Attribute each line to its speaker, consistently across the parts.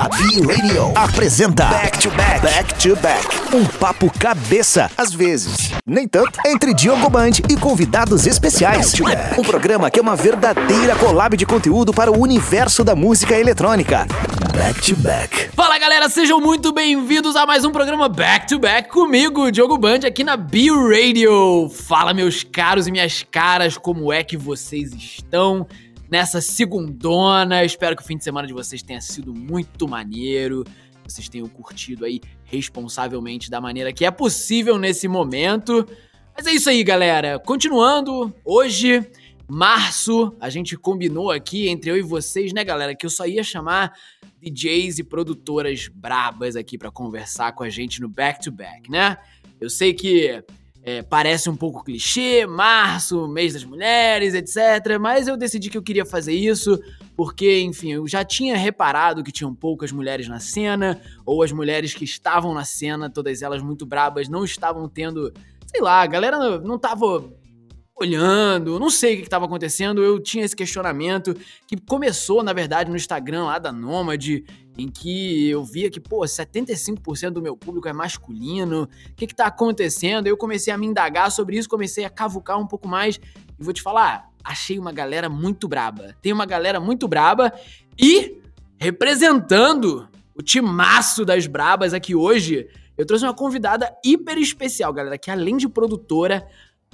Speaker 1: A B-Radio apresenta Back to Back. Back to Back. Um papo cabeça, às vezes. Nem tanto, entre Diogo Band e convidados especiais. Um programa que é uma verdadeira collab de conteúdo para o universo da música eletrônica. Back to Back.
Speaker 2: Fala galera, sejam muito bem-vindos a mais um programa Back to Back comigo, Diogo Band, aqui na B-Radio. Fala meus caros e minhas caras, como é que vocês estão? Nessa segundona. Espero que o fim de semana de vocês tenha sido muito maneiro. Vocês tenham curtido aí responsavelmente da maneira que é possível nesse momento. Mas é isso aí, galera. Continuando, hoje, março, a gente combinou aqui entre eu e vocês, né, galera, que eu só ia chamar DJs e produtoras brabas aqui para conversar com a gente no back to back, né? Eu sei que é, parece um pouco clichê, março, mês das mulheres, etc. Mas eu decidi que eu queria fazer isso porque, enfim, eu já tinha reparado que tinham poucas mulheres na cena, ou as mulheres que estavam na cena, todas elas muito brabas, não estavam tendo. Sei lá, a galera não tava olhando, não sei o que estava acontecendo, eu tinha esse questionamento que começou, na verdade, no Instagram lá da Nômade, em que eu via que, pô, 75% do meu público é masculino, o que está acontecendo? Eu comecei a me indagar sobre isso, comecei a cavucar um pouco mais e vou te falar, achei uma galera muito braba. Tem uma galera muito braba e representando o timaço das brabas aqui hoje, eu trouxe uma convidada hiper especial, galera, que além de produtora,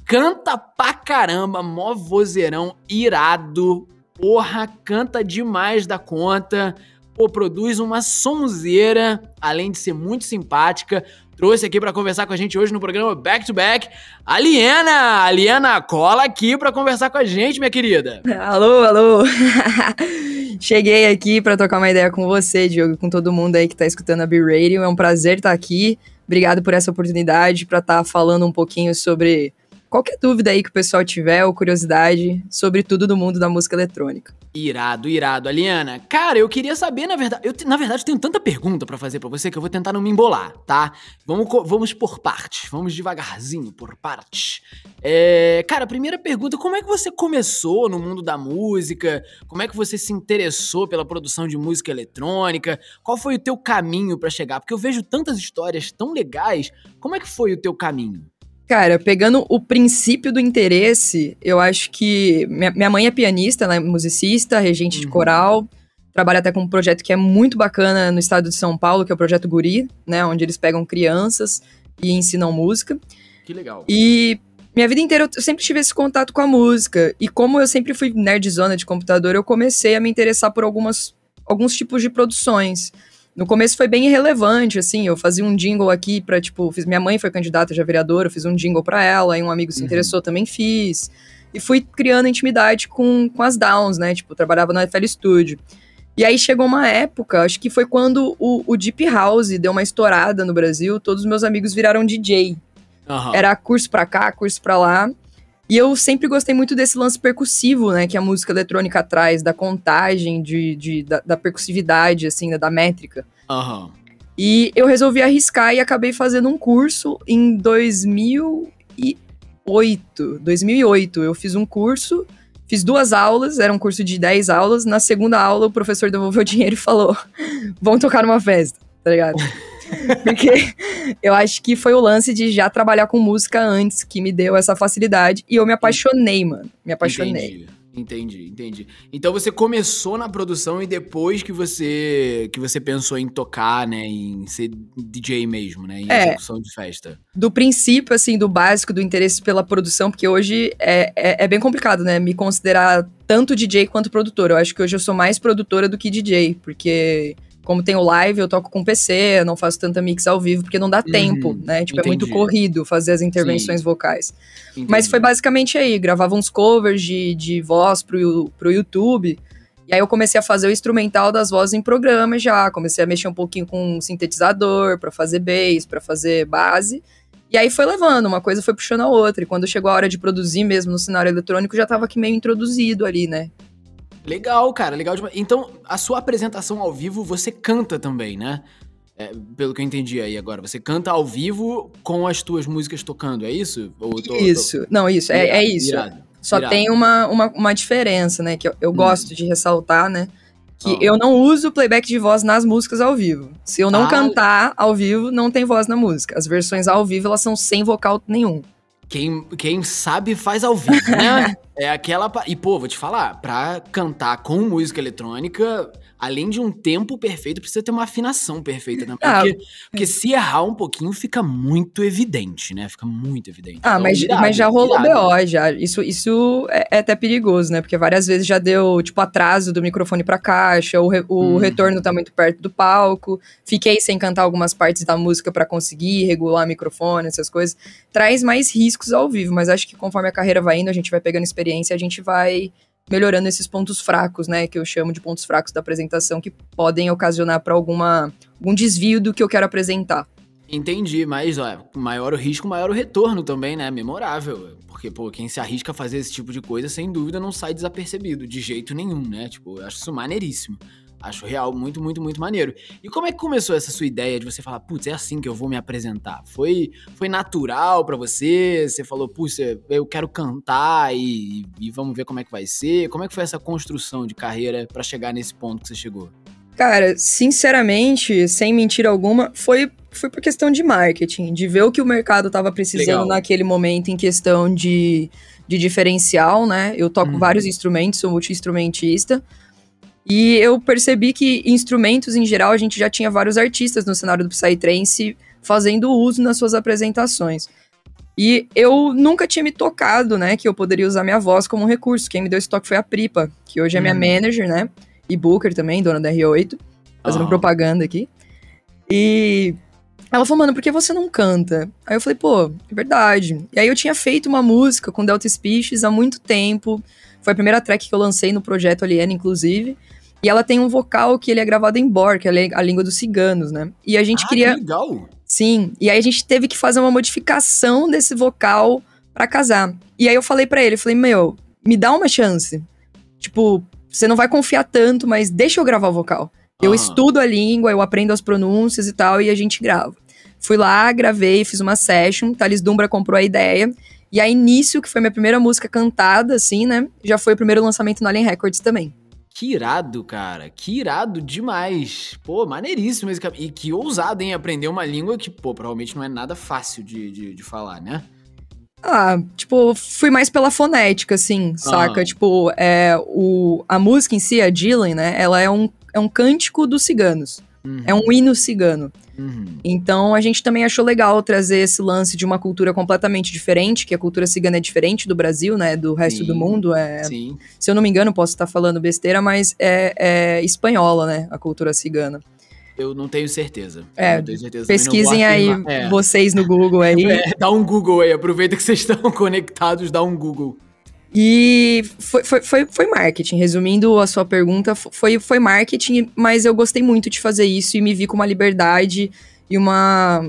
Speaker 2: canta pra caramba, mó vozeirão irado. Porra, canta demais da conta. Pô, produz uma sonzeira, além de ser muito simpática. Trouxe aqui para conversar com a gente hoje no programa Back to Back a Liena. A Liena, cola aqui para conversar com a gente, minha querida.
Speaker 3: Alô, alô. Cheguei aqui para trocar uma ideia com você, Diogo, com todo mundo aí que tá escutando a B-Radio. É um prazer estar aqui. Obrigado por essa oportunidade para estar tá falando um pouquinho sobre qualquer dúvida aí que o pessoal tiver ou curiosidade sobre tudo do mundo da música eletrônica.
Speaker 2: Irado, irado. Aliana, cara, eu queria saber, na verdade, eu, na verdade, eu tenho tanta pergunta para fazer para você que eu vou tentar não me embolar, tá? Vamos, vamos por partes, vamos devagarzinho, por partes. É, cara, primeira pergunta, como é que você começou no mundo da música? Como é que você se interessou pela produção de música eletrônica? Qual foi o teu caminho para chegar? Porque eu vejo tantas histórias tão legais. Como é que foi o teu caminho?
Speaker 3: Cara, pegando o princípio do interesse, eu acho que. Minha, mãe é pianista, ela é musicista, regente uhum. de coral. Trabalha até com um projeto que é muito bacana no estado de São Paulo, que é o Projeto Guri, né? Onde eles pegam crianças e ensinam música.
Speaker 2: Que legal.
Speaker 3: E minha vida inteira eu sempre tive esse contato com a música. E como eu sempre fui nerdzona de computador, eu comecei a me interessar por algumas, alguns tipos de produções. No começo foi bem irrelevante, assim, eu fazia um jingle aqui pra, tipo, fiz, minha mãe foi candidata já vereadora, eu fiz um jingle pra ela, aí um amigo se uhum. interessou, também fiz. E fui criando intimidade com, com as Downs, né, tipo, trabalhava no FL Studio. E aí chegou uma época, acho que foi quando o, o Deep House deu uma estourada no Brasil, todos os meus amigos viraram DJ. Uhum. Era curso pra cá, curso pra lá. E eu sempre gostei muito desse lance percussivo, né, que a música eletrônica traz, da contagem, de, de da, da, percussividade, assim, né, da métrica.
Speaker 2: Aham. Uhum.
Speaker 3: E eu resolvi arriscar e acabei fazendo um curso em 2008. 2008, eu fiz um curso, fiz duas aulas, era um curso de 10 aulas. Na segunda aula, o professor devolveu o dinheiro e falou: vamos tocar numa festa, tá ligado? Porque eu acho que foi o lance de já trabalhar com música antes que me deu essa facilidade. E eu me apaixonei, mano. Me apaixonei.
Speaker 2: Entendi. Entendi, entendi. Então você começou na produção e depois que você que você pensou em tocar, né, em ser DJ mesmo, né, em é, execução de festa.
Speaker 3: Do princípio, assim, do básico, do interesse pela produção, porque hoje é, é, é, bem complicado, né, me considerar tanto DJ quanto produtora. Eu acho que hoje eu sou mais produtora do que DJ, porque como tem o live, eu toco com PC, não faço tanta mix ao vivo, porque não dá uhum, tempo, né? Tipo, entendi. é muito corrido fazer as intervenções Sim. vocais. Entendi. Mas foi basicamente aí, gravava uns covers de, de voz pro, pro YouTube. E aí eu comecei a fazer o instrumental das vozes em programa já, comecei a mexer um pouquinho com sintetizador para fazer bass, para fazer base. E aí foi levando, uma coisa foi puxando a outra. E quando chegou a hora de produzir mesmo no cenário eletrônico, já tava aqui meio introduzido ali, né?
Speaker 2: Legal, cara, legal demais. Então, a sua apresentação ao vivo, você canta também, né? É, pelo que eu entendi aí agora, você canta ao vivo com as tuas músicas tocando, é isso?
Speaker 3: Tô, isso, tô... não, isso, é, é isso. Irado, Só irado. tem uma, uma, uma, diferença, né, que eu, eu hum. gosto de ressaltar, né? Que
Speaker 2: Oh.
Speaker 3: eu não uso playback de voz nas músicas ao vivo. Se eu não
Speaker 2: Ah.
Speaker 3: cantar ao vivo, não tem voz na música. As versões ao vivo, elas são sem vocal nenhum.
Speaker 2: Quem, quem sabe faz ao vivo, né? é aquela. E, pô, vou te falar, pra cantar com música eletrônica, além de um tempo perfeito, precisa ter uma afinação perfeita também.
Speaker 3: Ah,
Speaker 2: porque, porque se errar um pouquinho, fica muito evidente, né? Fica muito evidente.
Speaker 3: Ah,
Speaker 2: Então,
Speaker 3: mas, mas já rolou. BO, já. Isso, isso é, é até perigoso, né? Porque várias vezes já deu, tipo, atraso do microfone pra caixa, o, re- o
Speaker 2: Hum.
Speaker 3: retorno tá muito perto do palco. Fiquei sem cantar algumas partes da música pra conseguir regular o microfone, essas coisas. Traz mais riscos ao vivo, mas acho que conforme a carreira vai indo, a gente vai pegando experiência, a gente vai melhorando esses pontos fracos, né? Que eu chamo de pontos fracos da apresentação, que podem ocasionar pra alguma algum desvio do que eu quero apresentar.
Speaker 2: Entendi, mas ó, maior o risco, maior o retorno também, né? Memorável. Porque, pô, quem se arrisca a fazer esse tipo de coisa, sem dúvida, não sai desapercebido, de jeito nenhum, né? Tipo, eu acho isso maneiríssimo. Acho real, muito, muito, muito maneiro. E como é que começou essa sua ideia de você falar, putz, é assim que eu vou me apresentar? Foi, foi natural pra você? Você falou, putz, eu quero cantar e, e vamos ver como é que vai ser? Como é que foi essa construção de carreira pra chegar nesse ponto que você chegou?
Speaker 3: Cara, sinceramente, sem mentira alguma, foi, foi por questão de marketing, de ver o que o mercado tava precisando
Speaker 2: Legal.
Speaker 3: naquele momento em questão de, de diferencial, né? Eu toco
Speaker 2: Uhum.
Speaker 3: vários instrumentos, sou multi-instrumentista. E eu percebi que instrumentos em geral a gente já tinha vários artistas no cenário do Psytrance fazendo uso nas suas apresentações. E eu nunca tinha me tocado, né, que eu poderia usar minha voz como um recurso. Quem me deu esse toque foi a Pripa, que hoje é minha
Speaker 2: Hum.
Speaker 3: manager, né? E Booker também, dona da R8, fazendo
Speaker 2: Ah.
Speaker 3: propaganda aqui. E ela falou, mano, por que você não canta? Aí eu falei, pô, é verdade. E aí eu tinha feito uma música com Delta Species há muito tempo. Foi a primeira track que eu lancei no projeto Aliena, inclusive. E ela tem um vocal que ele é gravado em Bor, que é a lí- a língua dos ciganos, né? E a gente
Speaker 2: ah,
Speaker 3: queria.
Speaker 2: que legal!
Speaker 3: Sim, e aí a gente teve que fazer uma modificação desse vocal pra casar. E aí eu falei pra ele, falei, meu, me dá uma chance. Tipo, você não vai confiar tanto, mas deixa eu gravar o vocal. Eu
Speaker 2: Aham.
Speaker 3: estudo a língua, eu aprendo as pronúncias e tal, e a gente grava. Fui lá, gravei, fiz uma session, Thales Dumbra comprou a ideia. E aí, nisso, que foi minha primeira música cantada, assim, né? Já foi o primeiro lançamento no Alien Records também.
Speaker 2: Que irado, cara. Que irado demais. Pô, maneiríssimo esse cap... E que ousado, hein? Aprender uma língua que, pô, provavelmente não é nada fácil de, de, de falar, né?
Speaker 3: Ah, tipo, fui mais pela fonética, assim, saca? Tipo, é, o, a música em si, a Dylan, né? Ela é um, é um cântico dos ciganos.
Speaker 2: Uhum,
Speaker 3: É um hino cigano.
Speaker 2: uhum.
Speaker 3: Então a gente também achou legal trazer esse lance de uma cultura completamente diferente, que a cultura cigana é diferente do Brasil, né? Do resto
Speaker 2: Sim,
Speaker 3: do mundo. É,
Speaker 2: Sim.
Speaker 3: se eu não me engano, posso estar falando besteira, mas é, é espanhola, né? A cultura cigana.
Speaker 2: Eu não tenho certeza.
Speaker 3: É,
Speaker 2: tenho certeza.
Speaker 3: Pesquisem aí.
Speaker 2: É.
Speaker 3: vocês no Google aí.
Speaker 2: É, dá um Google aí. Aproveita que vocês estão conectados, dá um Google.
Speaker 3: E foi, foi, foi, foi marketing. Resumindo a sua pergunta, fo- foi, foi marketing, mas eu gostei muito de fazer isso e me vi com uma liberdade e uma.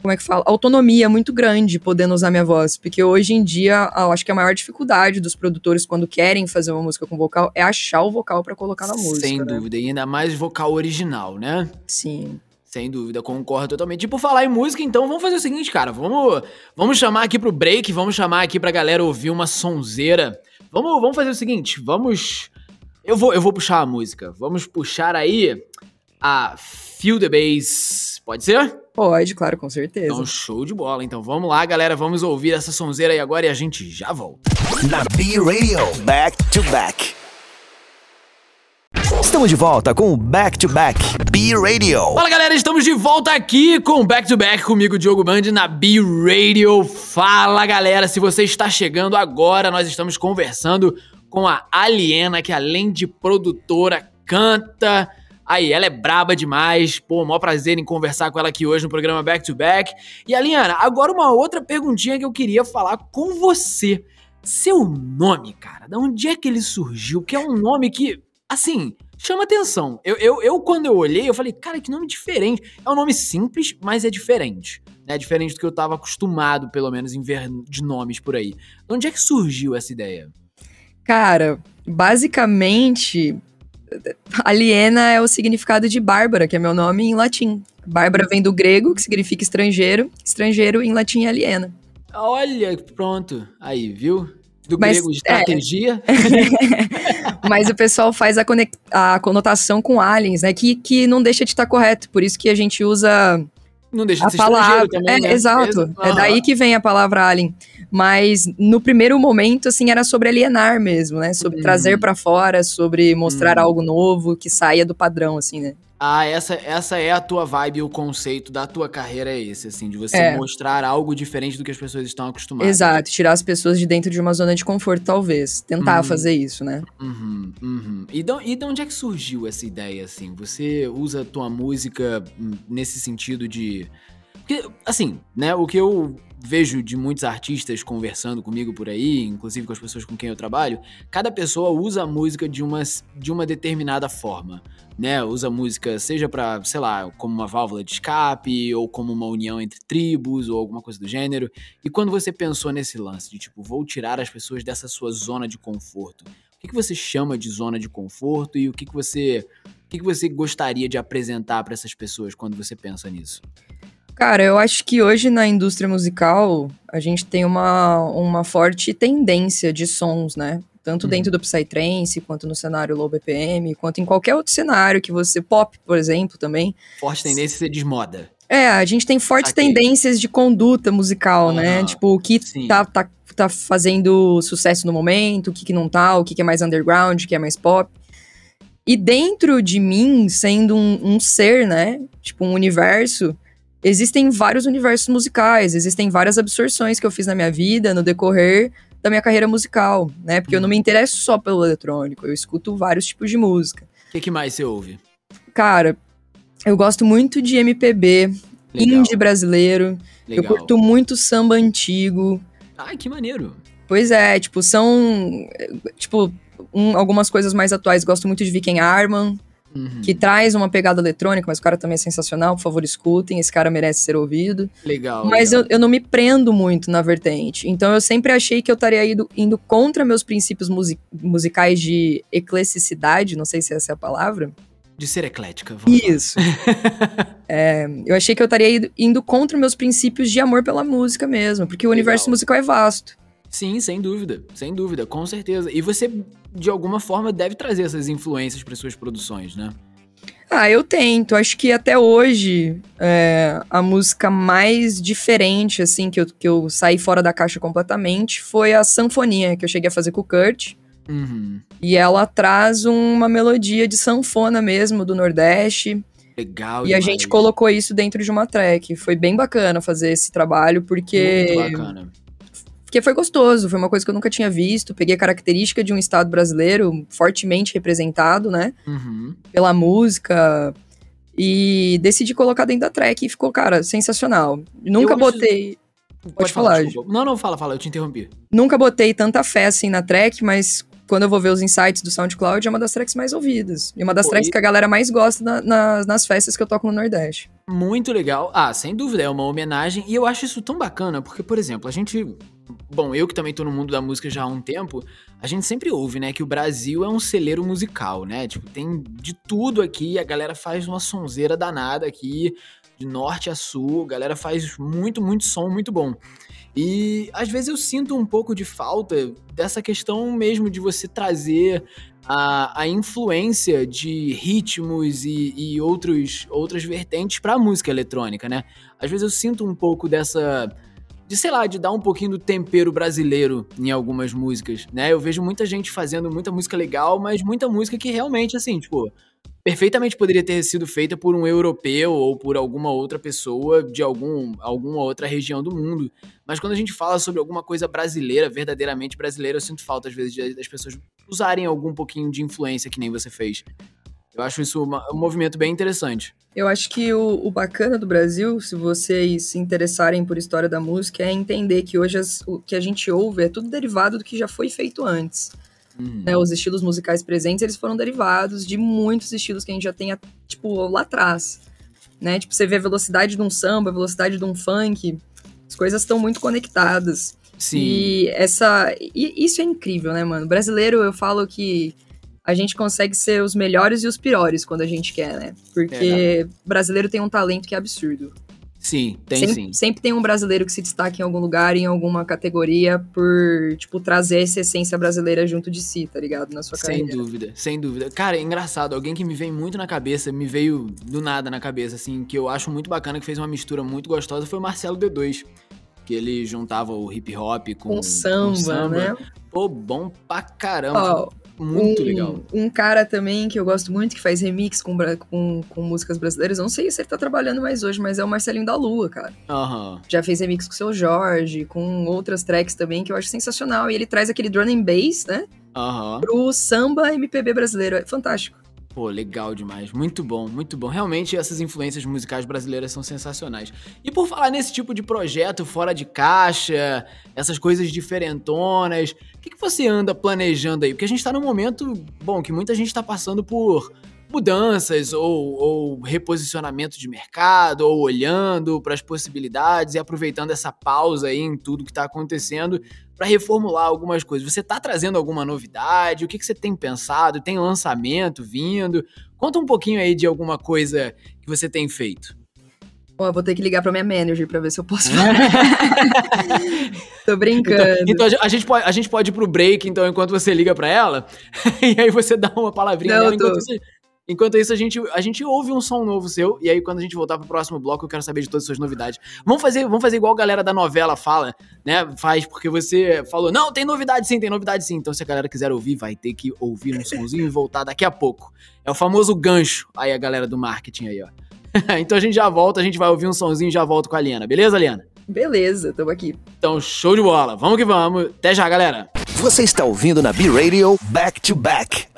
Speaker 3: Como é que fala? Autonomia muito grande podendo usar minha voz. Porque hoje em dia, eu acho que a maior dificuldade dos produtores quando querem fazer uma música com vocal é achar o vocal pra colocar na música.
Speaker 2: Sem
Speaker 3: né?
Speaker 2: dúvida. E ainda mais vocal original, né?
Speaker 3: Sim.
Speaker 2: Sem dúvida, concordo totalmente. E por falar em música, então vamos fazer o seguinte, cara. Vamos, vamos chamar aqui pro break, vamos chamar aqui pra galera ouvir uma sonzeira. Vamos, vamos fazer o seguinte, vamos. Eu vou, eu vou puxar a música. Vamos puxar aí a Feel the Bass. Pode ser?
Speaker 3: Pode, claro, com certeza.
Speaker 2: Então, show de bola. Então vamos lá, galera. Vamos ouvir essa sonzeira aí agora e a gente já volta.
Speaker 1: Na B-Radio, back to back. Estamos de volta com o Back to Back B-Radio.
Speaker 2: Fala galera, estamos de volta aqui com o Back to Back comigo, Diogo Band, na B-Radio. Fala galera, se você está chegando agora, nós estamos conversando com a Aliena, que além de produtora, canta. Aí, ela é braba demais. Pô, maior prazer em conversar com ela aqui hoje no programa Back to Back. E Aliana, agora uma outra perguntinha que eu queria falar com você. Seu nome, cara, da onde é que ele surgiu? Que é um nome que, assim, chama atenção. Eu, eu, eu, quando eu olhei, eu falei, cara, que nome diferente. É um nome simples, mas é diferente. É diferente do que eu tava acostumado, pelo menos, em ver de nomes por aí. De onde é que surgiu essa ideia?
Speaker 3: Cara, basicamente, aliena é o significado de Bárbara, que é meu nome em latim. Bárbara vem do grego, que significa estrangeiro. Estrangeiro em latim é aliena.
Speaker 2: Olha, pronto. Aí, viu? Do
Speaker 3: Mas,
Speaker 2: grego
Speaker 3: é.
Speaker 2: estratégia.
Speaker 3: Mas o pessoal faz a, a conotação com aliens, né? Que, que não deixa de estar correto. Por isso que a gente usa
Speaker 2: Não deixa de
Speaker 3: a
Speaker 2: ser
Speaker 3: palavra.
Speaker 2: também,
Speaker 3: é,
Speaker 2: né?
Speaker 3: exato. É
Speaker 2: Aham.
Speaker 3: daí que vem a palavra alien. Mas no primeiro momento, assim, era sobre alienar mesmo, né? Sobre
Speaker 2: Uhum.
Speaker 3: trazer pra fora, sobre mostrar
Speaker 2: Uhum.
Speaker 3: algo novo que saia do padrão, assim, né?
Speaker 2: Ah, essa, essa é a tua vibe, o conceito da tua carreira é esse, assim, de você
Speaker 3: É.
Speaker 2: mostrar algo diferente do que as pessoas estão acostumadas.
Speaker 3: Exato. Tirar as pessoas de dentro de uma zona de conforto, talvez. Tentar
Speaker 2: Uhum.
Speaker 3: fazer isso, né?
Speaker 2: Uhum, uhum. E, de, e de onde é que surgiu essa ideia, assim? Você usa a tua música nesse sentido de... Porque, assim, né, o que eu vejo de muitos artistas conversando comigo por aí, inclusive com as pessoas com quem eu trabalho, cada pessoa usa a música de uma, de uma determinada forma, né? Usa música seja pra, sei lá, como uma válvula de escape, ou como uma união entre tribos, ou alguma coisa do gênero. E quando você pensou nesse lance de, tipo, vou tirar as pessoas dessa sua zona de conforto, o que, que você chama de zona de conforto e o que, que você... O que, que você gostaria de apresentar pra essas pessoas quando você pensa nisso?
Speaker 3: Cara, eu acho que hoje na indústria musical a gente tem uma, uma forte tendência de sons, né? Tanto
Speaker 2: Uhum.
Speaker 3: dentro do Psytrance, quanto no cenário low BPM, quanto em qualquer outro cenário que você. Pop, por exemplo, também.
Speaker 2: Forte tendência ser desmoda.
Speaker 3: É, a gente tem fortes tendências de conduta musical, né?
Speaker 2: Aham,
Speaker 3: Tipo, o que
Speaker 2: sim.
Speaker 3: tá, tá, tá fazendo sucesso no momento, o que, que não tá, o que, que é mais underground, o que é mais pop. E dentro de mim, sendo um, um ser, né? Tipo, um universo, existem vários universos musicais, existem várias absorções que eu fiz na minha vida no decorrer da minha carreira musical, né? Porque eu não me interesso só pelo eletrônico, eu escuto vários tipos de música.
Speaker 2: O que, que mais você ouve?
Speaker 3: Cara, eu gosto muito de MPB,
Speaker 2: Legal,
Speaker 3: indie brasileiro.
Speaker 2: legal.
Speaker 3: Eu curto muito samba antigo.
Speaker 2: Ai, que maneiro.
Speaker 3: Pois é, tipo, são. Tipo, um- algumas coisas mais atuais. Gosto muito de Viking Arman,
Speaker 2: Uhum.
Speaker 3: que traz uma pegada eletrônica, mas o cara também é sensacional. Por favor, escutem. Esse cara merece ser ouvido.
Speaker 2: Legal.
Speaker 3: Mas
Speaker 2: legal.
Speaker 3: eu, eu não me prendo muito na vertente. Então eu sempre achei que eu estaria indo, indo contra meus princípios musi- musicais de ecleticidade. Não sei se essa é a palavra.
Speaker 2: De ser eclética.
Speaker 3: Isso. É, eu achei que eu estaria indo, indo contra meus princípios de amor pela música mesmo, porque o
Speaker 2: Legal.
Speaker 3: universo musical é vasto.
Speaker 2: Sim, sem dúvida. Sem dúvida, com certeza. E você, de alguma forma, deve trazer essas influências para suas produções, né?
Speaker 3: Ah, eu tento. Acho que até hoje é, a música mais diferente, assim, que eu, que eu saí fora da caixa completamente foi a Sanfonia, que eu cheguei a fazer com o Kurt.
Speaker 2: Uhum.
Speaker 3: E ela traz uma melodia de sanfona mesmo, do Nordeste.
Speaker 2: Legal.
Speaker 3: E a
Speaker 2: demais.
Speaker 3: gente colocou isso dentro de uma track. Foi bem bacana fazer esse trabalho, porque.
Speaker 2: Muito bacana.
Speaker 3: Porque foi gostoso, foi uma coisa que eu nunca tinha visto. Peguei a característica de um estado brasileiro fortemente representado, né?
Speaker 2: Uhum.
Speaker 3: Pela música. E decidi colocar dentro da track e ficou, cara, sensacional. Nunca
Speaker 2: Eu
Speaker 3: botei.
Speaker 2: Pode,
Speaker 3: falar,
Speaker 2: desculpa. Não, não, fala, fala, eu te interrompi.
Speaker 3: Nunca botei tanta fé assim na track, mas quando eu vou ver os insights do SoundCloud, é uma das tracks mais ouvidas. E uma das
Speaker 2: Pô,
Speaker 3: tracks
Speaker 2: e-
Speaker 3: que a galera mais gosta na- na- nas festas que eu toco no Nordeste.
Speaker 2: Muito legal. Ah, sem dúvida, é uma homenagem. E eu acho isso tão bacana, porque, por exemplo, a gente. Bom, eu que também tô no mundo da música já há um tempo, a gente sempre ouve, né, que o Brasil é um celeiro musical, né? Tipo, tem de tudo aqui, a galera faz uma sonzeira danada aqui, de norte a sul, a galera faz muito, muito som muito bom. E às vezes eu sinto um pouco de falta dessa questão mesmo de você trazer a, a influência de ritmos e, e outros, outras vertentes pra música eletrônica, né? Às vezes eu sinto um pouco dessa. De, sei lá, de dar um pouquinho do tempero brasileiro em algumas músicas, né? Eu vejo muita gente fazendo muita música legal, mas muita música que realmente, assim, tipo, perfeitamente poderia ter sido feita por um europeu ou por alguma outra pessoa de algum, alguma outra região do mundo. Mas quando a gente fala sobre alguma coisa brasileira, verdadeiramente brasileira, eu sinto falta, às vezes, das pessoas usarem algum pouquinho de influência que nem você fez. Eu acho isso uma- um movimento bem interessante.
Speaker 3: Eu acho que o, o bacana do Brasil, se vocês se interessarem por história da música, é entender que hoje as- o que a gente ouve é tudo derivado do que já foi feito antes.
Speaker 2: Uhum.
Speaker 3: né? Os estilos musicais presentes, eles foram derivados de muitos estilos que a gente já tem, tipo, lá atrás. Né? Tipo, você vê a velocidade de um samba, a velocidade de um funk, as coisas estão muito conectadas.
Speaker 2: Sim.
Speaker 3: E essa. E isso é incrível, né, mano? Brasileiro, eu falo que a gente consegue ser os melhores e os piores quando a gente quer, né? Porque brasileiro tem um talento que é absurdo.
Speaker 2: Sim, tem
Speaker 3: sempre,
Speaker 2: sim.
Speaker 3: Sempre tem um brasileiro que se destaca em algum lugar, em alguma categoria, por, tipo, trazer essa essência brasileira junto de si, tá ligado? Na sua carreira.
Speaker 2: Sem dúvida, sem dúvida. Cara, é engraçado, alguém que me vem muito na cabeça, me veio do nada na cabeça, assim, que eu acho muito bacana, que fez uma mistura muito gostosa, foi o Marcelo D2. Que ele juntava o hip hop com,
Speaker 3: com samba, com samba. né?
Speaker 2: Pô, bom pra caramba. Oh, muito
Speaker 3: um,
Speaker 2: legal.
Speaker 3: Um cara também que eu gosto muito, que faz remix com, com, com músicas brasileiras. Não sei se ele tá trabalhando mais hoje, mas é o Marcelinho da Lua, cara.
Speaker 2: Uhum.
Speaker 3: Já fez remix com o seu Jorge, com outras tracks também, que eu acho sensacional. E ele traz aquele drum and bass, né?
Speaker 2: Uhum.
Speaker 3: Pro samba MPB brasileiro. É fantástico.
Speaker 2: Pô, legal demais. Muito bom, muito bom. Realmente essas influências musicais brasileiras são sensacionais. E por falar nesse tipo de projeto fora de caixa, essas coisas diferentonas, o que, que você anda planejando aí? Porque a gente tá num momento, bom, que muita gente tá passando por mudanças ou, ou, reposicionamento de mercado, ou olhando para as possibilidades e aproveitando essa pausa aí em tudo que está acontecendo para reformular algumas coisas. Você está trazendo alguma novidade? O que, que você tem pensado? Tem lançamento vindo? Conta um pouquinho aí de alguma coisa que você tem feito.
Speaker 3: Pô, eu vou ter que ligar pra minha manager pra ver se eu posso falar. Tô brincando.
Speaker 2: Então, então, a, gente pode, a gente pode ir pro break, então, enquanto você liga pra ela, e aí você dá uma palavrinha
Speaker 3: Não,
Speaker 2: dela,
Speaker 3: tô...
Speaker 2: enquanto você, Enquanto isso, a gente, a gente ouve um som novo seu, e aí quando a gente voltar pro próximo bloco, eu quero saber de todas as suas novidades. Vamos fazer, vamos fazer igual a galera da novela fala, né? Faz porque você falou, não, tem novidade sim, tem novidade sim. Então se a galera quiser ouvir, vai ter que ouvir um somzinho e voltar daqui a pouco. É o famoso gancho, aí a galera do marketing aí, ó. então a gente já volta, a gente vai ouvir um sonzinho e já volta com a Liana, beleza, Liana?
Speaker 3: Beleza, tamo aqui.
Speaker 2: Então, show de bola. Vamos que vamos. Até já, galera.
Speaker 1: Você está ouvindo na B-Radio Back to Back.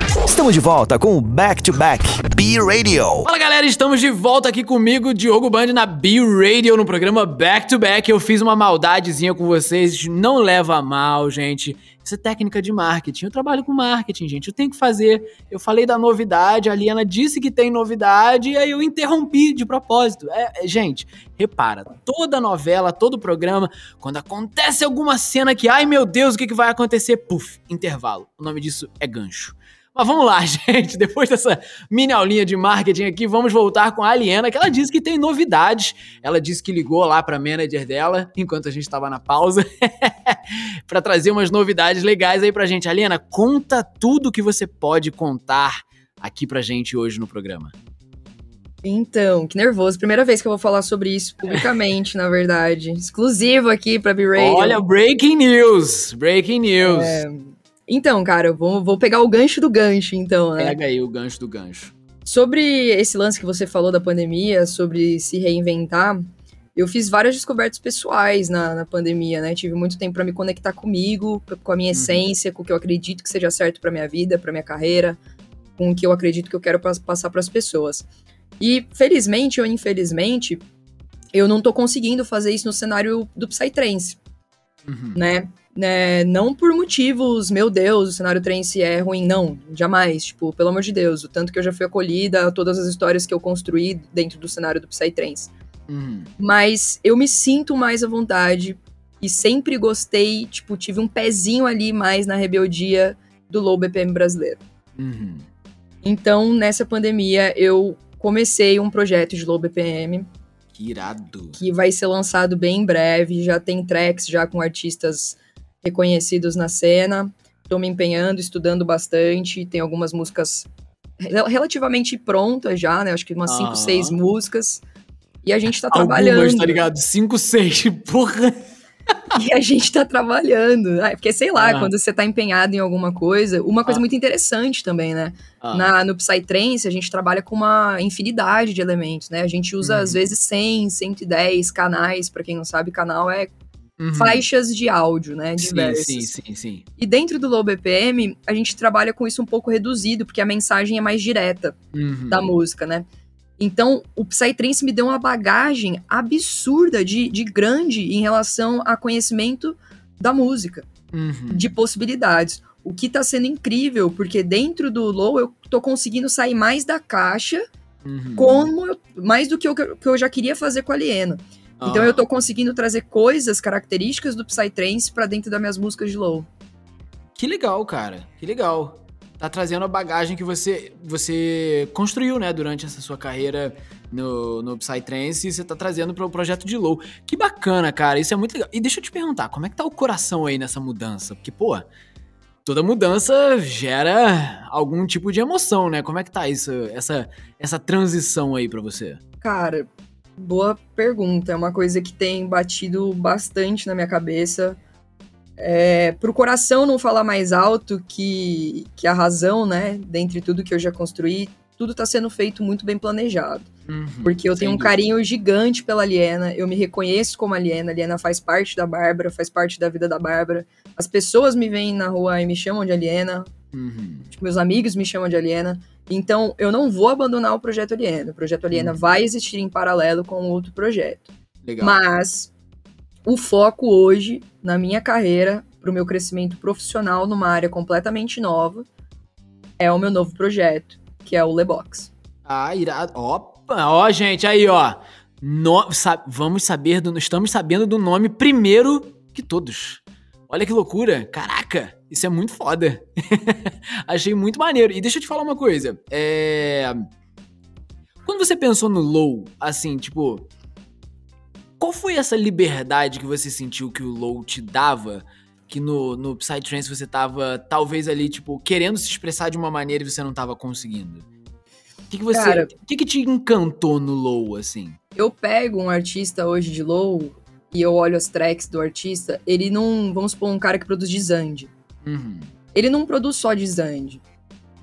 Speaker 1: Estamos de volta com o Back to Back B Radio.
Speaker 2: Fala galera, estamos de volta aqui comigo, Diogo Band, na B Radio, no programa Back to Back. Eu fiz uma maldadezinha com vocês, não leva a mal, gente. Isso é técnica de marketing. Eu trabalho com marketing, gente. Eu tenho que fazer. Eu falei da novidade, a Liana disse que tem novidade, e aí eu interrompi de propósito. É, é, gente, repara, toda novela, todo programa, quando acontece alguma cena que, ai meu Deus, o que, que vai acontecer? Puf, intervalo. O nome disso é gancho. Mas vamos lá, gente. Depois dessa mini aulinha de marketing aqui, vamos voltar com a Aliena, que ela disse que tem novidades. Ela disse que ligou lá para a manager dela, enquanto a gente estava na pausa, para trazer umas novidades legais aí pra gente. Aliena, conta tudo que você pode contar aqui pra gente hoje no programa.
Speaker 3: Então, que nervoso. Primeira vez que eu vou falar sobre isso publicamente, na verdade. Exclusivo aqui pra B-Radio.
Speaker 2: Olha, breaking news! Breaking news!
Speaker 3: É... Então, cara, eu vou, vou pegar o gancho do gancho, então, né?
Speaker 2: Pega aí o gancho do gancho.
Speaker 3: Sobre esse lance que você falou da pandemia, sobre se reinventar, eu fiz várias descobertas pessoais na, na pandemia, né? Tive muito tempo para me conectar comigo, com a minha uhum. essência, com o que eu acredito que seja certo para minha vida, para minha carreira, com o que eu acredito que eu quero passar para as pessoas. E felizmente ou infelizmente, eu não tô conseguindo fazer isso no cenário do Psytrance, uhum. né? Né, não por motivos, meu Deus, o cenário trance é ruim, não, jamais, tipo, pelo amor de Deus, o tanto que eu já fui acolhida, todas as histórias que eu construí dentro do cenário do Psytrance.
Speaker 2: Uhum.
Speaker 3: Mas eu me sinto mais à vontade e sempre gostei, tipo, tive um pezinho ali mais na rebeldia do low BPM brasileiro.
Speaker 2: Uhum.
Speaker 3: Então, nessa pandemia, eu comecei um projeto de low BPM.
Speaker 2: Que irado.
Speaker 3: Que vai ser lançado bem em breve, já tem tracks já com artistas reconhecidos na cena. Estou me empenhando, estudando bastante. Tem algumas músicas relativamente prontas já, né? Acho que umas 5, ah. 6 músicas. E a gente tá
Speaker 2: Algumas,
Speaker 3: trabalhando.
Speaker 2: tá ligado? 5, 6, porra!
Speaker 3: e a gente tá trabalhando. Ah, porque, sei lá, ah. quando você tá empenhado em alguma coisa, uma coisa ah. muito interessante também, né? Ah. Na, no Psytrance, a gente trabalha com uma infinidade de elementos, né? A gente usa, às vezes, 100, 110 canais. para quem não sabe, canal é Uhum. faixas de áudio, né? Diversas.
Speaker 2: Sim, sim, sim, sim.
Speaker 3: E dentro do Low BPM, a gente trabalha com isso um pouco reduzido, porque a mensagem é mais direta
Speaker 2: uhum.
Speaker 3: da música, né? Então, o Psytrance me deu uma bagagem absurda de, de grande em relação a conhecimento da música,
Speaker 2: uhum.
Speaker 3: de possibilidades. O que tá sendo incrível, porque dentro do Low eu tô conseguindo sair mais da caixa,
Speaker 2: uhum.
Speaker 3: como eu, mais do que eu, que eu já queria fazer com a Aliena. Então eu tô conseguindo trazer coisas, características do Psytrance para dentro das minhas músicas de low.
Speaker 2: Que legal, cara. Que legal. tá trazendo a bagagem que você, você construiu, né, durante essa sua carreira no, no Psytrance e você tá trazendo para o projeto de Low. Que bacana, cara, isso é muito legal. E deixa eu te perguntar, como é que tá o coração aí nessa mudança? Porque, pô, toda mudança gera algum tipo de emoção, né? Como é que tá isso, essa, essa transição aí para você?
Speaker 3: Cara, boa pergunta. É uma coisa que tem batido bastante na minha cabeça é, pro coração não falar mais alto que, que a razão, né? Dentre tudo que eu já construí, tudo tá sendo feito muito bem planejado. Uhum, porque eu tenho um carinho gigante pela Aliena, eu me reconheço como Aliena, a Aliena faz parte da Bárbara, faz parte da vida da Bárbara. As pessoas me veem na rua e me chamam de Aliena, uhum. tipo, meus amigos me chamam de Aliena. Então, eu não vou abandonar o projeto Aliena. O projeto Aliena uhum. vai existir em paralelo com outro projeto. Legal. Mas o foco hoje, na minha carreira, para o meu crescimento profissional numa área completamente nova, é o meu novo projeto, que é o Lebox.
Speaker 2: Ah, irado. Opa, ó, gente, aí, ó. No, sa vamos saber do. Estamos sabendo do nome primeiro que todos. Olha que loucura. Caraca, isso é muito foda. Achei muito maneiro. E deixa eu te falar uma coisa. É. Quando você pensou no Low, assim, tipo, qual foi essa liberdade que você sentiu que o Low te dava? Que no, no Psytrance você tava, talvez ali, tipo, querendo se expressar de uma maneira e você não tava conseguindo? O que, que você. Cara, o que, que te encantou no Low, assim?
Speaker 3: Eu pego um artista hoje de Low e eu olho as tracks do artista, ele não. Vamos supor, um cara que produz Dizand. Uhum. Ele não produz só Dizand.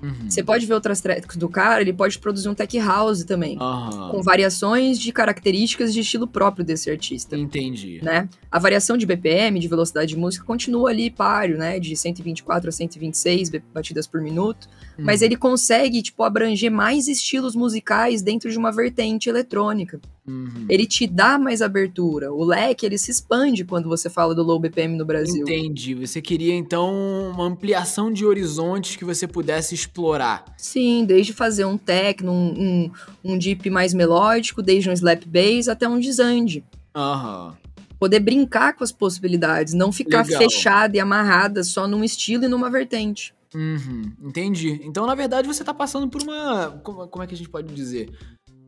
Speaker 3: Uhum. Você pode ver outras tracks do cara, ele pode produzir um tech house também. Uhum. Com variações de características de estilo próprio desse artista.
Speaker 2: Entendi.
Speaker 3: Né? A variação de BPM, de velocidade de música, continua ali páreo, né? De 124 a 126 batidas por minuto. Uhum. Mas ele consegue, tipo, abranger mais estilos musicais dentro de uma vertente eletrônica. Uhum. Ele te dá mais abertura. O leque, ele se expande quando você fala do low BPM no Brasil.
Speaker 2: Entendi. Você queria, então, uma ampliação de horizontes que você pudesse explorar.
Speaker 3: Sim, desde fazer um techno, um, um, um deep mais melódico, desde um slap bass até um desande.
Speaker 2: Aham.
Speaker 3: Poder brincar com as possibilidades, não ficar Legal. fechada e amarrada só num estilo e numa vertente.
Speaker 2: Uhum, entendi. Então, na verdade, você tá passando por uma. Como, como é que a gente pode dizer?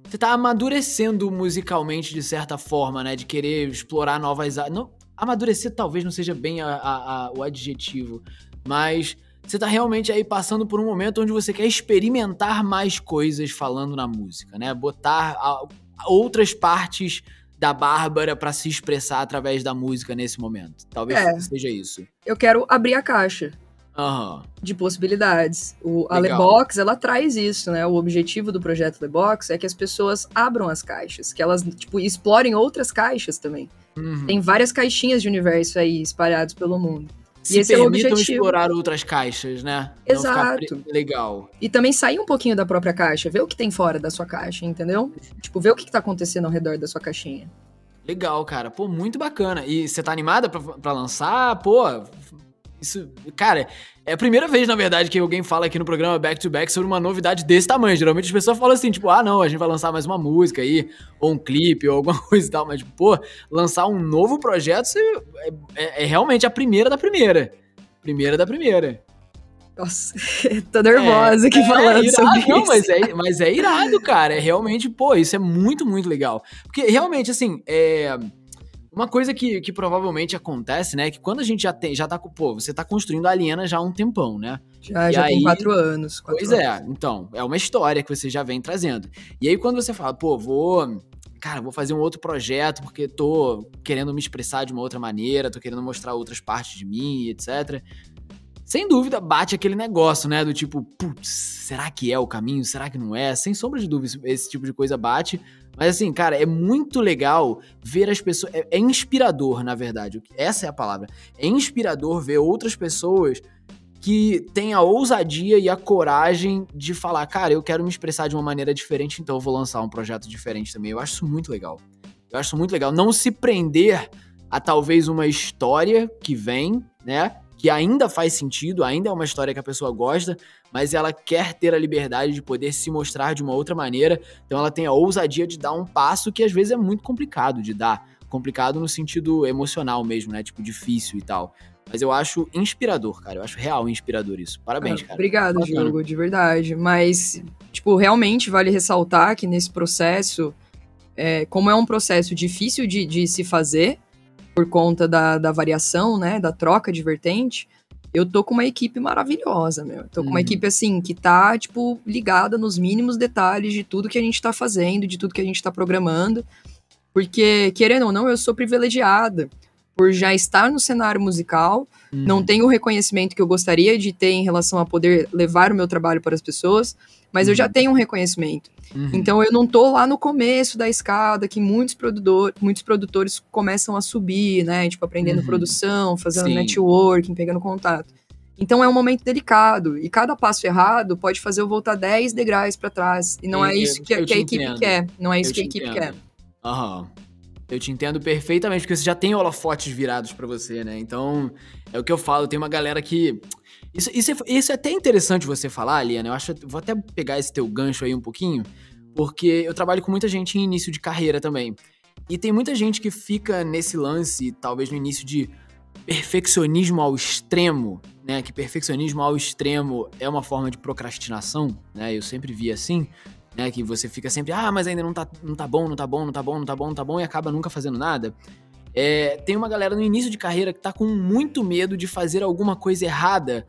Speaker 2: Você tá amadurecendo musicalmente de certa forma, né? De querer explorar novas. Não, amadurecer talvez não seja bem a, a, a, o adjetivo, mas você tá realmente aí passando por um momento onde você quer experimentar mais coisas falando na música, né? Botar outras partes da Bárbara para se expressar através da música nesse momento. Talvez é. seja isso.
Speaker 3: Eu quero abrir a caixa.
Speaker 2: Uhum.
Speaker 3: de possibilidades. O, a Lebox, ela traz isso, né? O objetivo do projeto Lebox é que as pessoas abram as caixas, que elas, tipo, explorem outras caixas também. Uhum. Tem várias caixinhas de universo aí espalhados pelo mundo.
Speaker 2: Se e esse permitam é o objetivo. explorar outras caixas, né?
Speaker 3: Exato.
Speaker 2: Legal.
Speaker 3: E também sair um pouquinho da própria caixa, ver o que tem fora da sua caixa, entendeu? Tipo, ver o que tá acontecendo ao redor da sua caixinha.
Speaker 2: Legal, cara. Pô, muito bacana. E você tá animada pra, pra lançar? Pô, isso, cara, é a primeira vez, na verdade, que alguém fala aqui no programa Back to Back sobre uma novidade desse tamanho. Geralmente as pessoas falam assim, tipo, ah, não, a gente vai lançar mais uma música aí, ou um clipe, ou alguma coisa e tal. Mas, pô, lançar um novo projeto é, é, é realmente a primeira da primeira. Primeira da primeira.
Speaker 3: Nossa, tô nervosa é, aqui é, falando
Speaker 2: irado,
Speaker 3: sobre
Speaker 2: não,
Speaker 3: isso.
Speaker 2: Mas é, mas é irado, cara. É realmente, pô, isso é muito, muito legal. Porque realmente, assim, é uma coisa que, que provavelmente acontece, né, é que quando a gente já tem, já tá, pô, você tá construindo a Aliena já há um tempão, né?
Speaker 3: Já, e já aí, tem quatro anos. Quatro
Speaker 2: pois anos. é, então, é uma história que você já vem trazendo. E aí quando você fala, pô, vou, cara, vou fazer um outro projeto porque tô querendo me expressar de uma outra maneira, tô querendo mostrar outras partes de mim, etc. Sem dúvida, bate aquele negócio, né? Do tipo, putz, será que é o caminho? Será que não é? Sem sombra de dúvida, esse tipo de coisa bate. Mas assim, cara, é muito legal ver as pessoas. É, é, inspirador, na verdade. Essa é a palavra. É inspirador ver outras pessoas que têm a ousadia e a coragem de falar, cara, eu quero me expressar de uma maneira diferente, então eu vou lançar um projeto diferente também. Eu acho isso muito legal. Eu acho muito legal. Não se prender a talvez uma história que vem, né? Que ainda faz sentido, ainda é uma história que a pessoa gosta, mas ela quer ter a liberdade de poder se mostrar de uma outra maneira, então ela tem a ousadia de dar um passo que às vezes é muito complicado de dar. Complicado no sentido emocional mesmo, né? Tipo, difícil e tal. Mas eu acho inspirador, cara. Eu acho real inspirador isso. Parabéns,
Speaker 3: Ah,
Speaker 2: cara.
Speaker 3: Obrigado,
Speaker 2: Bacana.
Speaker 3: Diogo, de verdade. Mas, tipo, realmente vale ressaltar que nesse processo, é, como é um processo difícil de, de se fazer, por conta da, da variação, né, da troca de vertente, eu tô com uma equipe maravilhosa, meu. Tô com
Speaker 2: Uhum.
Speaker 3: uma equipe, assim, que tá, tipo, ligada nos mínimos detalhes de tudo que a gente tá fazendo, de tudo que a gente tá programando. Porque, querendo ou não, eu sou privilegiada por já estar no cenário musical,
Speaker 2: Uhum.
Speaker 3: não tenho o reconhecimento que eu gostaria de ter em relação a poder levar o meu trabalho para as pessoas, mas eu já
Speaker 2: Uhum.
Speaker 3: tenho um reconhecimento.
Speaker 2: Uhum.
Speaker 3: Então eu não tô lá no começo da escada que muitos, produtor, muitos produtores começam a subir, né? Tipo, aprendendo
Speaker 2: Uhum.
Speaker 3: produção, fazendo
Speaker 2: Sim.
Speaker 3: networking, pegando contato. Então é um momento delicado e cada passo errado pode fazer eu voltar 10 degraus para trás. E não
Speaker 2: Eu-
Speaker 3: é isso que, que a equipe
Speaker 2: entendo.
Speaker 3: quer. Não é isso
Speaker 2: Eu
Speaker 3: que a equipe
Speaker 2: entendo.
Speaker 3: quer.
Speaker 2: Aham. Eu te entendo perfeitamente, porque você já tem holofotes virados pra você, né? Então, é o que eu falo, tem uma galera que. Isso, isso, é, isso é até interessante você falar, Liana. Eu acho. Vou até pegar esse teu gancho aí um pouquinho, porque eu trabalho com muita gente em início de carreira também. E tem muita gente que fica nesse lance, talvez no início de perfeccionismo ao extremo, né? Que perfeccionismo ao extremo é uma forma de procrastinação, né? Eu sempre vi assim, né? Que você fica sempre, ah, mas ainda não tá, não tá bom, não tá bom, não tá bom, não tá bom, não tá bom, e acaba nunca fazendo nada. É, tem uma galera no início de carreira que tá com muito medo de fazer alguma coisa errada.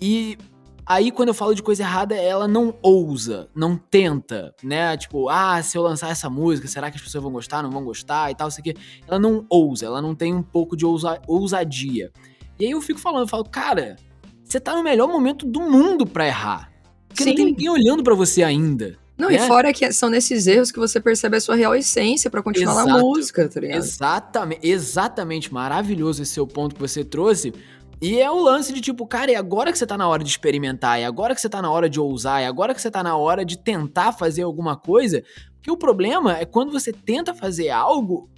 Speaker 2: E aí, quando eu falo de coisa errada, ela não ousa, não tenta, né? Tipo, ah, se eu lançar essa música, será que as pessoas vão gostar, não vão gostar e tal, isso aqui. Ela não ousa, ela não tem um pouco de ousa- ousadia. E aí eu fico falando, eu falo, cara, você tá no melhor momento do mundo pra errar. Porque não tem
Speaker 3: Sim.
Speaker 2: ninguém olhando pra você ainda.
Speaker 3: Não,
Speaker 2: né?
Speaker 3: e fora que são nesses erros que você percebe a sua real essência pra continuar na
Speaker 2: Exato.
Speaker 3: música, tá ligado?
Speaker 2: Exatamente, exatamente, maravilhoso esse seu ponto que você trouxe. E é o lance de tipo, cara, é agora que você tá na hora de experimentar, é agora que você tá na hora de ousar, é agora que você tá na hora de tentar fazer alguma coisa. Porque o problema é quando você tenta fazer algo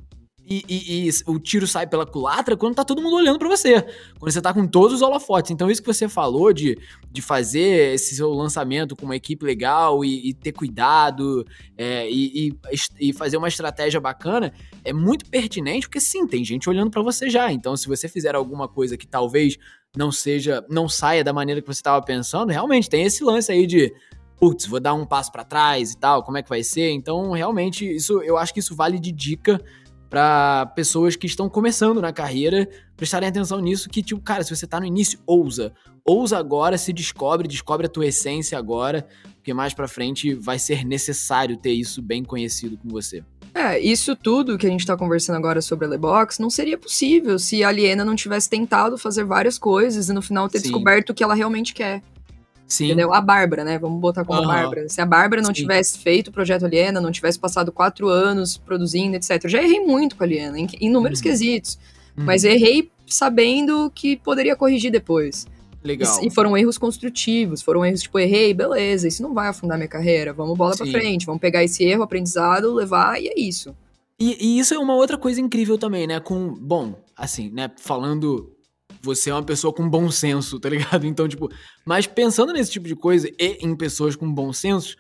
Speaker 2: e, e- e o tiro sai pela culatra quando tá todo mundo olhando pra você. Quando você tá com todos os holofotes. Então, isso que você falou de, de fazer esse seu lançamento com uma equipe legal e, e ter cuidado é, e, fazer uma estratégia bacana é muito pertinente, porque sim, tem gente olhando pra você já. Então, se você fizer alguma coisa que talvez não seja, não saia da maneira que você estava pensando, realmente tem esse lance aí de putz, vou dar um passo pra trás e tal, como é que vai ser? Então, realmente, isso eu acho que isso vale de dica pra pessoas que estão começando na carreira prestarem atenção nisso que tipo, cara, se você tá no início, ousa. Ousa agora, se descobre, descobre a tua essência agora, porque mais pra frente vai ser necessário ter isso bem conhecido com você.
Speaker 3: É, isso tudo que a gente tá conversando agora sobre a Lebox não seria possível se a Aliena não tivesse tentado fazer várias coisas e no final ter
Speaker 2: Sim.
Speaker 3: descoberto o que ela realmente quer.
Speaker 2: Sim.
Speaker 3: Entendeu? A Bárbara, né? Vamos botar como a
Speaker 2: Aham.
Speaker 3: Bárbara. Se a Bárbara não
Speaker 2: Sim.
Speaker 3: tivesse feito o projeto Aliena, não tivesse passado quatro anos produzindo, etc. Eu já errei muito com a Aliena, em em inúmeros
Speaker 2: Uhum.
Speaker 3: quesitos.
Speaker 2: Uhum.
Speaker 3: Mas errei sabendo que poderia corrigir depois.
Speaker 2: Legal.
Speaker 3: E, e foram erros construtivos, foram erros tipo, errei, beleza, isso não vai afundar minha carreira, vamos bola pra
Speaker 2: Sim.
Speaker 3: frente, vamos pegar esse erro, aprendizado, levar e é isso.
Speaker 2: E, e isso é uma outra coisa incrível também, né? Com, bom, assim, né? Falando, você é uma pessoa com bom senso, tá ligado? Então, tipo, mas pensando nesse tipo de coisa e em pessoas com bom senso,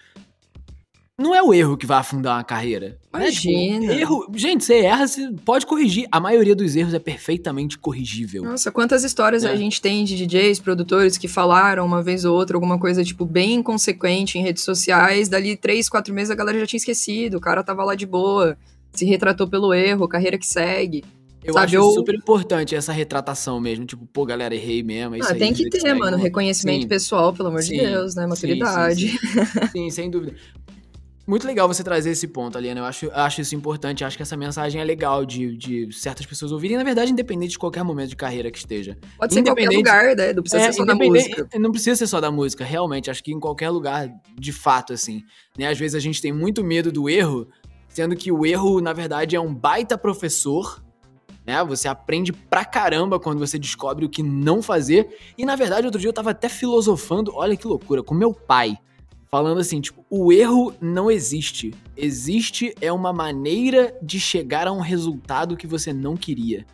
Speaker 2: não é o erro que vai afundar uma carreira. né? Tipo,
Speaker 3: Imagina.
Speaker 2: erro, gente, você erra, você pode corrigir. A maioria dos erros é perfeitamente corrigível.
Speaker 3: Nossa, quantas histórias
Speaker 2: É.
Speaker 3: a gente tem de DJs, produtores que falaram uma vez ou outra alguma coisa, tipo, bem inconsequente em redes sociais, dali três, quatro meses a galera já tinha esquecido, o cara tava lá de boa, se retratou pelo erro, carreira que segue.
Speaker 2: Eu
Speaker 3: sabe,
Speaker 2: acho
Speaker 3: eu-
Speaker 2: super importante essa retratação mesmo. Tipo, pô, galera, errei mesmo. É isso
Speaker 3: Ah, tem que
Speaker 2: vida
Speaker 3: ter, mano, reconhecimento
Speaker 2: Sim.
Speaker 3: pessoal, pelo amor
Speaker 2: Sim,
Speaker 3: de Deus, né, maturidade.
Speaker 2: Sim, sim. Sem dúvida. Muito legal você trazer esse ponto, Aliana. Eu acho, acho isso importante. Acho que essa mensagem é legal de, de certas pessoas ouvirem. Na verdade, independente de qualquer momento de carreira que esteja.
Speaker 3: Pode ser em qualquer lugar, né, não precisa
Speaker 2: É,
Speaker 3: ser só da música.
Speaker 2: Não precisa ser só da música, realmente. Acho que em qualquer lugar, de fato, assim. Né? Às vezes a gente tem muito medo do erro, sendo que o erro, na verdade, é um baita professor. Né? Você aprende pra caramba quando você descobre o que não fazer. E, na verdade, outro dia eu tava até filosofando, olha que loucura, com meu pai. Falando assim, tipo, o erro não existe. Existe é uma maneira de chegar a um resultado que você não queria.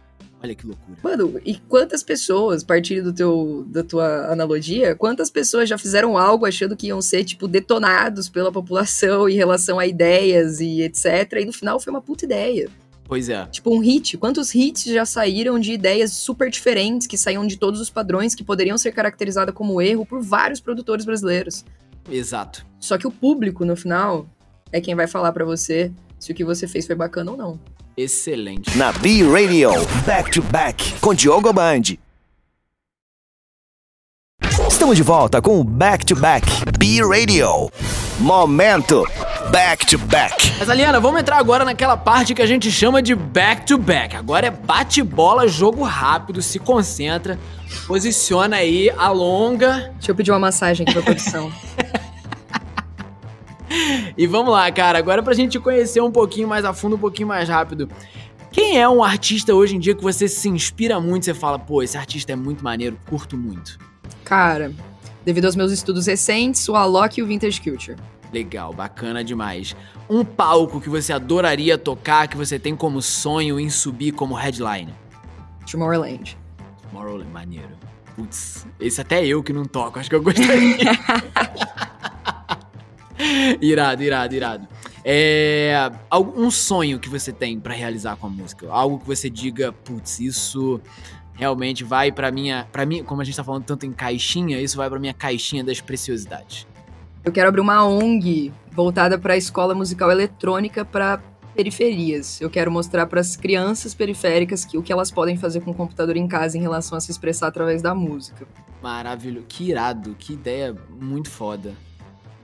Speaker 2: Olha que loucura.
Speaker 3: Mano, e quantas pessoas, partindo do teu, da tua analogia, quantas pessoas já fizeram algo achando que iam ser, tipo, detonados pela população em relação a ideias e etc. E no final foi uma puta ideia.
Speaker 2: Pois é.
Speaker 3: Tipo, um hit. Quantos hits já saíram de ideias super diferentes, que saíam de todos os padrões, que poderiam ser caracterizadas como erro por vários produtores brasileiros?
Speaker 2: Exato.
Speaker 3: Só que o público, no final, é quem vai falar para você se o que você fez foi bacana ou não.
Speaker 2: Excelente.
Speaker 1: Na B Radio, Back to Back, com Diogo Band. Estamos de volta com o Back to Back B Radio. Momento Back to Back.
Speaker 2: Mas, Aliana, vamos entrar agora naquela parte que a gente chama de back to back. Agora é bate-bola, jogo rápido, se concentra, posiciona aí, alonga.
Speaker 3: Deixa eu pedir uma massagem aqui pra produção.
Speaker 2: e vamos lá, cara. Agora pra gente conhecer um pouquinho mais a fundo, um pouquinho mais rápido. Quem é um artista hoje em dia que você se inspira muito, você fala, pô, esse artista é muito maneiro, curto muito?
Speaker 3: Cara, devido aos meus estudos recentes, o Alok e o Vintage Culture.
Speaker 2: Legal, bacana demais. Um palco que você adoraria tocar, que você tem como sonho em subir como headline?
Speaker 3: Tomorrowland.
Speaker 2: Tomorrowland, maneiro. Putz, esse até eu que não toco, acho que eu gostaria. irado, irado, irado. É, um sonho que você tem para realizar com a música? Algo que você diga, putz, isso realmente vai para minha, para mim, como a gente tá falando tanto em caixinha, isso vai para minha caixinha das preciosidades.
Speaker 3: Eu quero abrir uma ONG voltada para a escola musical eletrônica para periferias. Eu quero mostrar para as crianças periféricas que o que elas podem fazer com o computador em casa em relação a se expressar através da música.
Speaker 2: Maravilhoso, que irado, que ideia muito foda.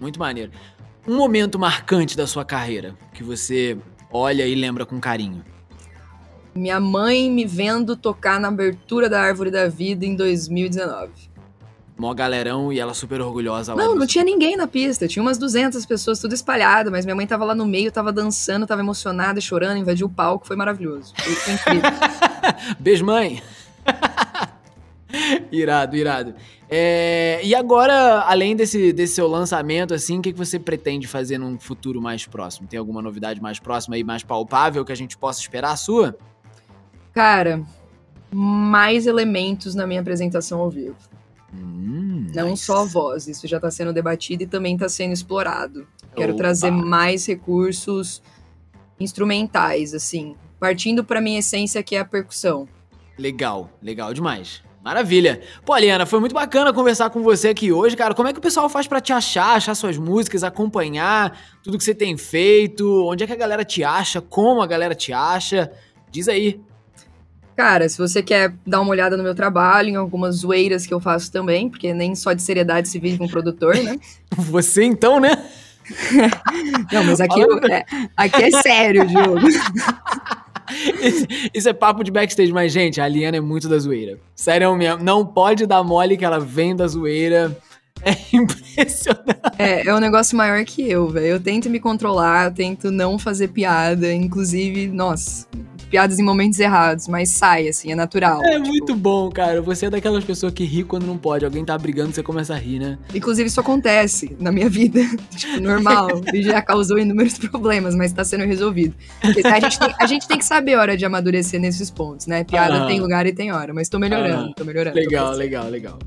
Speaker 2: Muito maneiro. Um momento marcante da sua carreira que você olha e lembra com carinho.
Speaker 3: Minha mãe me vendo tocar na abertura da Árvore da Vida em 2019
Speaker 2: mó galerão e ela super orgulhosa lá.
Speaker 3: Não, não tinha ninguém na pista. Tinha umas 200 pessoas, tudo espalhado, mas minha mãe tava lá no meio, tava dançando, tava emocionada, chorando, invadiu o palco, foi maravilhoso. Foi, foi incrível.
Speaker 2: Beijo, mãe! irado, irado. É, e agora, além desse, desse seu lançamento, assim, o que, que você pretende fazer num futuro mais próximo? Tem alguma novidade mais próxima e mais palpável que a gente possa esperar a sua?
Speaker 3: Cara, mais elementos na minha apresentação ao vivo.
Speaker 2: Hum,
Speaker 3: não nice. só a voz, isso já está sendo debatido e também está sendo explorado. Quero Opa. trazer mais recursos instrumentais, assim, partindo para minha essência que é a percussão.
Speaker 2: Legal, legal demais. Maravilha. Pô, Aliana, foi muito bacana conversar com você aqui hoje, cara. Como é que o pessoal faz para te achar, achar suas músicas, acompanhar tudo que você tem feito? Onde é que a galera te acha? Como a galera te acha? Diz aí.
Speaker 3: Cara, se você quer dar uma olhada no meu trabalho, em algumas zoeiras que eu faço também, porque nem só de seriedade se vive um produtor, né?
Speaker 2: Você então, né?
Speaker 3: Não, mas aqui, eu, é, aqui é sério, Diogo.
Speaker 2: Isso, isso, é papo de backstage, mas, gente, a Liana é muito da zoeira. Sério mesmo, não pode dar mole que ela vem da zoeira. É impressionante.
Speaker 3: É, é um negócio maior que eu, velho. Eu tento me controlar, eu tento não fazer piada. Inclusive, nossa, piadas em momentos errados, mas sai, assim, é natural.
Speaker 2: É tipo... muito bom, cara. Você é daquelas pessoas que ri quando não pode. Alguém tá brigando, você começa a rir, né?
Speaker 3: Inclusive, isso acontece na minha vida. tipo, normal. e já causou inúmeros problemas, mas tá sendo resolvido. A gente, tem, a gente tem que saber a hora de amadurecer nesses pontos, né? Piada ah. tem lugar e tem hora, mas tô melhorando, ah. tô melhorando.
Speaker 2: Legal,
Speaker 3: tô
Speaker 2: legal, legal.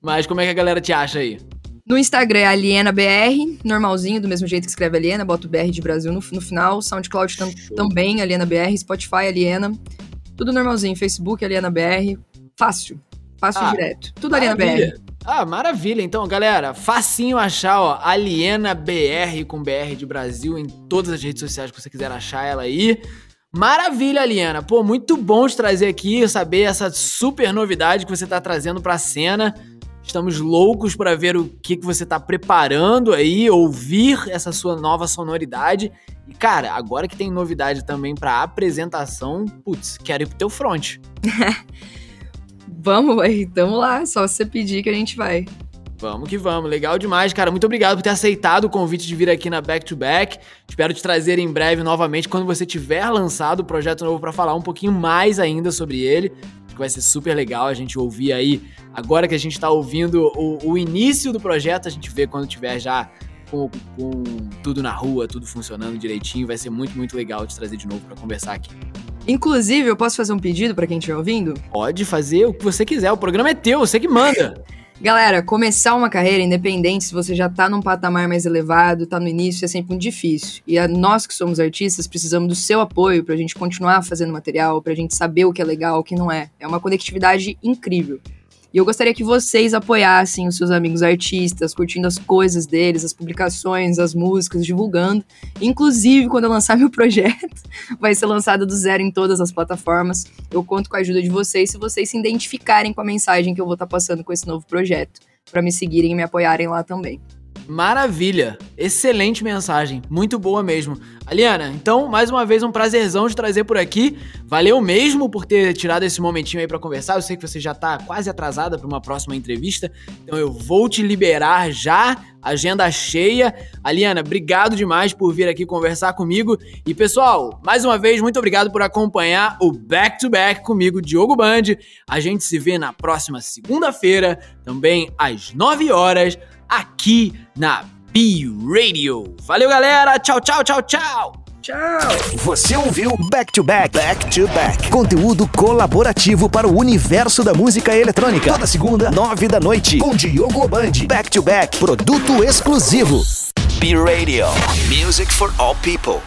Speaker 2: Mas como é que a galera te acha aí?
Speaker 3: No Instagram é AlienaBR, normalzinho, do mesmo jeito que escreve Aliena, bota o BR de Brasil no, no final. SoundCloud tam, também, AlienaBR, Spotify, Aliena. Tudo normalzinho. Facebook, AlienaBR. Fácil. Fácil ah, direto. Tudo AlienaBR.
Speaker 2: Ah, maravilha. Então, galera, facinho achar, ó, Aliena BR com BR de Brasil em todas as redes sociais que você quiser achar ela aí. Maravilha, Aliena. Pô, muito bom te trazer aqui, saber essa super novidade que você tá trazendo pra cena. Estamos loucos para ver o que, que você está preparando aí, ouvir essa sua nova sonoridade. E, cara, agora que tem novidade também para apresentação, putz, quero ir pro teu front.
Speaker 3: vamos, aí, tamo lá. Só você pedir que a gente vai.
Speaker 2: Vamos que vamos, legal demais, cara. Muito obrigado por ter aceitado o convite de vir aqui na Back to Back. Espero te trazer em breve novamente quando você tiver lançado o projeto novo para falar um pouquinho mais ainda sobre ele que vai ser super legal a gente ouvir aí. Agora que a gente tá ouvindo o, o início do projeto, a gente vê quando tiver já com, com, tudo na rua, tudo funcionando direitinho. Vai ser muito, muito legal te trazer de novo para conversar aqui.
Speaker 3: Inclusive, eu posso fazer um pedido para quem estiver ouvindo?
Speaker 2: Pode fazer o que você quiser, o programa é teu, você que manda.
Speaker 3: Galera, começar uma carreira independente, se você já tá num patamar mais elevado, tá no início, é sempre muito difícil. E a, nós que somos artistas precisamos do seu apoio pra gente continuar fazendo material, pra gente saber o que é legal, o que não é. É uma conectividade incrível. E eu gostaria que vocês apoiassem os seus amigos artistas, curtindo as coisas deles, as publicações, as músicas, divulgando. Inclusive, quando eu lançar meu projeto, vai ser lançado do zero em todas as plataformas. Eu conto com a ajuda de vocês se vocês se identificarem com a mensagem que eu vou estar passando com esse novo projeto, para me seguirem e me apoiarem lá também.
Speaker 2: Maravilha! Excelente mensagem, muito boa mesmo. Aliana, então, mais uma vez, um prazerzão de trazer por aqui. Valeu mesmo por ter tirado esse momentinho aí para conversar. Eu sei que você já tá quase atrasada para uma próxima entrevista, então eu vou te liberar já. Agenda cheia. Aliana, obrigado demais por vir aqui conversar comigo. E pessoal, mais uma vez, muito obrigado por acompanhar o Back to Back comigo, Diogo Band. A gente se vê na próxima segunda-feira, também às 9 horas aqui na B Radio. Valeu, galera. Tchau, tchau, tchau, tchau.
Speaker 3: Tchau!
Speaker 1: Você ouviu Back to Back, Back to Back. Conteúdo colaborativo para o universo da música eletrônica. Toda segunda, nove da noite, com Diogo Band. Back to Back, produto exclusivo. B Radio, music for all people.